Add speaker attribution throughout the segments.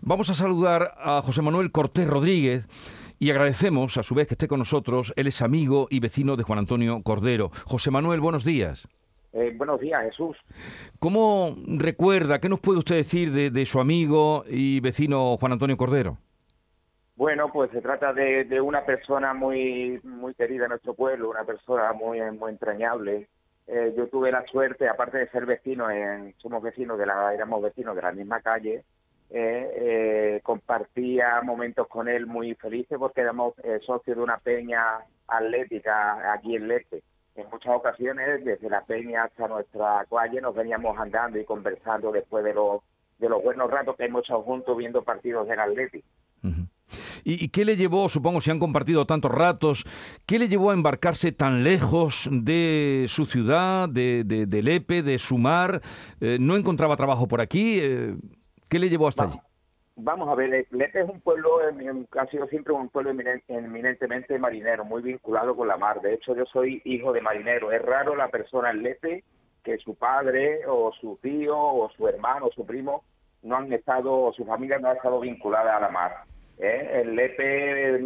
Speaker 1: Vamos a saludar a José Manuel Cortés Rodríguez y agradecemos a su vez que esté con nosotros. Él es amigo y vecino de Juan Antonio Cordero. José Manuel, buenos días.
Speaker 2: Eh, buenos días, Jesús.
Speaker 1: ¿Cómo recuerda, qué nos puede usted decir de, su amigo y vecino Juan Antonio Cordero?
Speaker 2: Bueno, pues se trata de, una persona muy muy querida en nuestro pueblo, una persona muy, muy entrañable. Eh, yo tuve la suerte, aparte de ser vecino, en, somos vecinos de la, éramos vecinos de la misma calle, eh, eh, compartía momentos con él muy felices porque éramos eh, socios de una peña atlética aquí en Lete. En muchas ocasiones, desde la peña hasta nuestra calle, nos veníamos andando y conversando después de los, de los buenos ratos que hemos estado juntos viendo partidos del Atlético.
Speaker 1: ¿Y, qué le llevó, supongo, si han compartido tantos ratos, qué le llevó a embarcarse tan lejos de su ciudad, de, de, Lepe, de su mar? ¿No encontraba trabajo por aquí? ¿Qué le llevó hasta allí?
Speaker 2: Vamos a ver, Lepe es un pueblo, ha sido siempre un pueblo eminentemente marinero, muy vinculado con la mar. De hecho, yo soy hijo de marinero. Es raro la persona en Lepe que su padre o su tío o su hermano o su primo no han estado, o su familia no ha estado vinculada a la mar. ¿eh? El Lepe,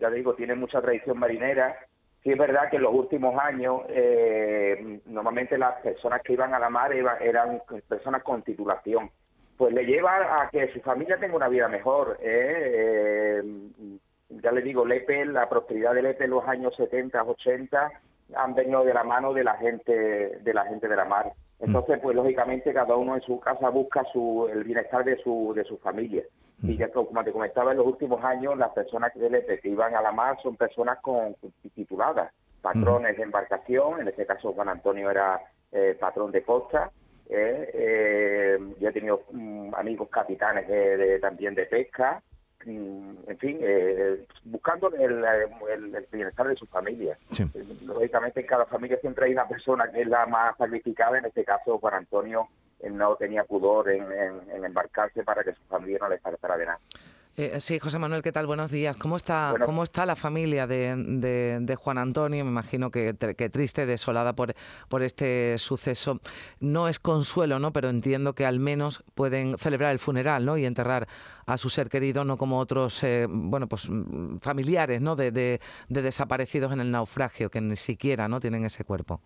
Speaker 2: ya digo, tiene mucha tradición marinera. Sí es verdad que en los últimos años, eh, normalmente las personas que iban a la mar eran personas con titulación pues le lleva a que su familia tenga una vida mejor. ¿eh? Eh, ya le digo, Lepe, la prosperidad de Lepe en los años 70, 80 han venido de la mano de la gente de la gente de la mar. Entonces, pues lógicamente cada uno en su casa busca su, el bienestar de su de su familia. Y ya como te comentaba, en los últimos años las personas de Lepe que iban a la mar son personas con tituladas, patrones de embarcación, en este caso Juan Antonio era eh, patrón de costa, ¿eh? Eh, yo he tenido mm, amigos capitanes de, también de pesca, mm, en fin, eh, buscando el, bienestar de su familia. Lógicamente en cada familia siempre hay una persona que es la más sacrificada, en este caso Juan Antonio no tenía pudor en, embarcarse para que su familia no le faltara de nada.
Speaker 3: Eh, sí, José Manuel, ¿qué tal? Buenos días. ¿Cómo está, ¿cómo está la familia de, Juan Antonio? Me imagino que, triste, desolada por, por este suceso. No es consuelo, ¿no? Pero entiendo que al menos pueden celebrar el funeral, ¿no? Y enterrar a su ser querido, no como otros, eh, bueno, pues mm, familiares, ¿no? De, de desaparecidos en el naufragio, que ni siquiera, ¿no? Tienen ese cuerpo.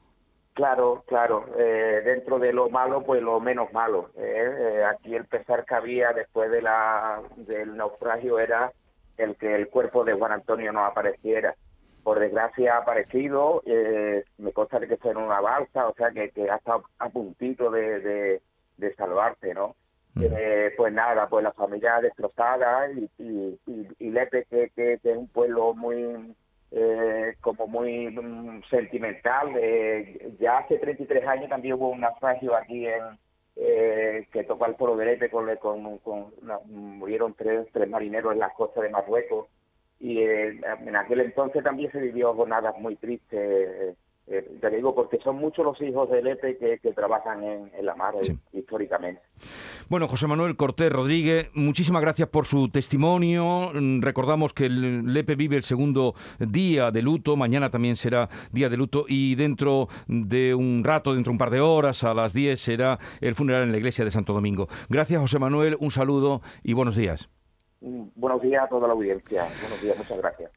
Speaker 2: Claro, claro. Eh, dentro de lo malo, pues lo menos malo. ¿eh? Eh, aquí el pesar que había después de la, del naufragio era el que el cuerpo de Juan Antonio no apareciera. Por desgracia ha aparecido, me consta que fue en una balsa, o sea que, que ha estado a puntito de, de, de salvarse, ¿no? Mm. pues nada, pues la familia destrozada y, y, y, Lepe, que, que es un pueblo muy eh, como muy mm, sentimental. Eh, ya hace 33 años también hubo un naufragio aquí en eh, que tocó al Polo de con, con, con murieron tres, tres marineros en las costas de Marruecos y eh, en aquel entonces también se vivió jornadas muy tristes eh, te digo, porque son muchos los hijos del EPE que, trabajan en, la mar eh, históricamente.
Speaker 1: Bueno, José Manuel Cortés Rodríguez, muchísimas gracias por su testimonio. Mm, recordamos que el Lepe vive el segundo día de luto, mañana también será día de luto y dentro de un rato, dentro de un par de horas, a las 10 será el funeral en la iglesia de Santo Domingo. Gracias, José Manuel, un saludo y buenos días.
Speaker 2: Mm, buenos días a toda la audiencia. Buenos días, muchas gracias.